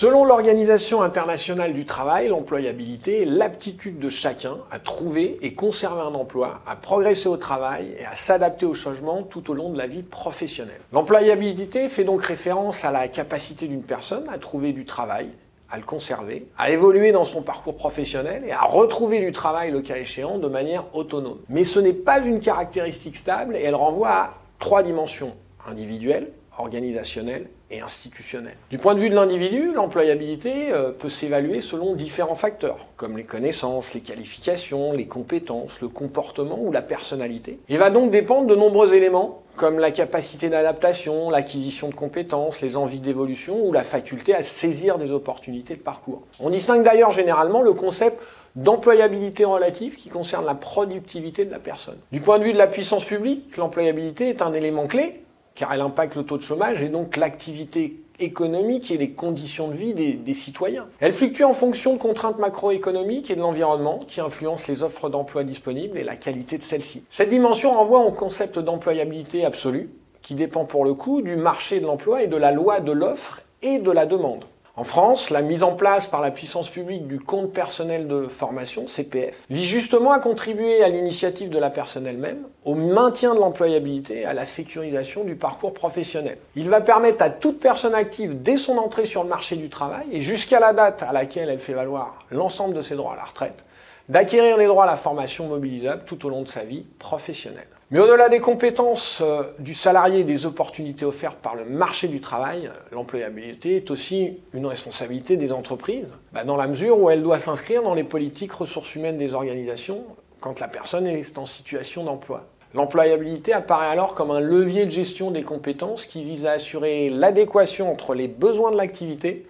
Selon l'Organisation internationale du travail, l'employabilité est l'aptitude de chacun à trouver et conserver un emploi, à progresser au travail et à s'adapter au changement tout au long de la vie professionnelle. L'employabilité fait donc référence à la capacité d'une personne à trouver du travail à le conserver, à évoluer dans son parcours professionnel et à retrouver du travail le cas échéant de manière autonome. Mais ce n'est pas une caractéristique stable et elle renvoie à trois dimensions individuelles, organisationnelles et institutionnelles. Du point de vue de l'individu, l'employabilité euh, peut s'évaluer selon différents facteurs, comme les connaissances, les qualifications, les compétences, le comportement ou la personnalité, et va donc dépendre de nombreux éléments comme la capacité d'adaptation, l'acquisition de compétences, les envies d'évolution ou la faculté à saisir des opportunités de parcours. On distingue d'ailleurs généralement le concept d'employabilité relative qui concerne la productivité de la personne. Du point de vue de la puissance publique, l'employabilité est un élément clé car elle impacte le taux de chômage et donc l'activité économique et les conditions de vie des, citoyens. Elle fluctue en fonction de contraintes macroéconomiques et de l'environnement qui influencent les offres d'emploi disponibles et la qualité de celles-ci. Cette dimension renvoie au concept d'employabilité absolue qui dépend pour le coup du marché de l'emploi et de la loi de l'offre et de la demande. En France, la mise en place par la puissance publique du compte personnel de formation, CPF, vise justement à contribuer à l'initiative de la personne elle-même, au maintien de l'employabilité à la sécurisation du parcours professionnel. Il va permettre à toute personne active, dès son entrée sur le marché du travail et jusqu'à la date à laquelle elle fait valoir l'ensemble de ses droits à la retraite, d'acquérir les droits à la formation mobilisable tout au long de sa vie professionnelle. Mais au-delà des compétences euh, du salarié et des opportunités offertes par le marché du travail, euh, l'employabilité est aussi une responsabilité des entreprises, bah, dans la mesure où elle doit s'inscrire dans les politiques ressources humaines des organisations quand la personne est en situation d'emploi. L'employabilité apparaît alors comme un levier de gestion des compétences qui vise à assurer l'adéquation entre les besoins de l'activité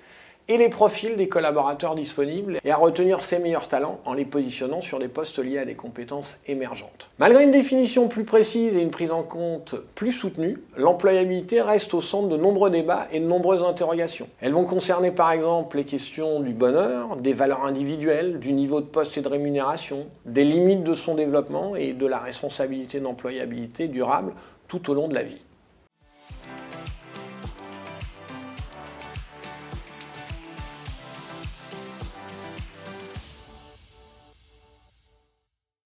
et les profils des collaborateurs disponibles et à retenir ses meilleurs talents en les positionnant sur des postes liés à des compétences émergentes. Malgré une définition plus précise et une prise en compte plus soutenue, l'employabilité reste au centre de nombreux débats et de nombreuses interrogations. Elles vont concerner par exemple les questions du bonheur, des valeurs individuelles, du niveau de poste et de rémunération, des limites de son développement et de la responsabilité d'employabilité durable tout au long de la vie.